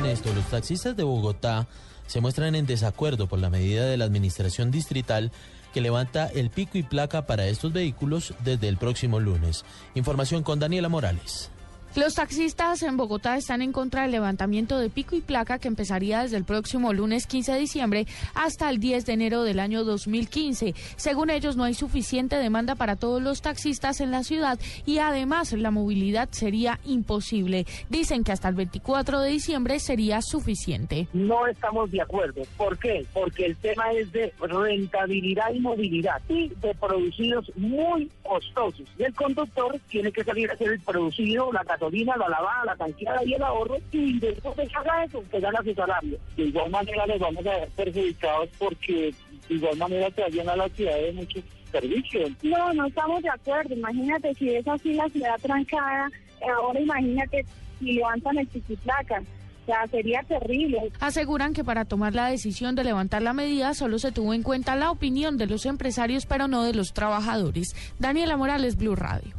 Y escuchen esto, los taxistas de Bogotá se muestran en desacuerdo por la medida de la administración distrital que levanta el pico y placa para estos vehículos desde el próximo lunes. Información con Daniela Morales. Los taxistas en Bogotá están en contra del levantamiento de pico y placa que empezaría desde el próximo lunes 15 de diciembre hasta el 10 de enero del año 2015. Según ellos, no hay suficiente demanda para todos los taxistas en la ciudad y además la movilidad sería imposible. Dicen que hasta el 24 de diciembre sería suficiente. No estamos de acuerdo. ¿Por qué? Porque el tema es de rentabilidad y movilidad y de producidos muy costosos. Y el conductor tiene que salir a hacer el producido, la gasolina, la lavada, la tanqueada y el ahorro, y después de haga eso, que gana su salario. De igual manera les vamos a ver perjudicados porque de igual manera se llena la ciudad de muchos servicios. No, no estamos de acuerdo. Imagínate si es así la ciudad trancada, ahora imagínate si levantan el placa. O sea, sería terrible. Aseguran que para tomar la decisión de levantar la medida solo se tuvo en cuenta la opinión de los empresarios, pero no de los trabajadores. Daniela Morales, Blue Radio.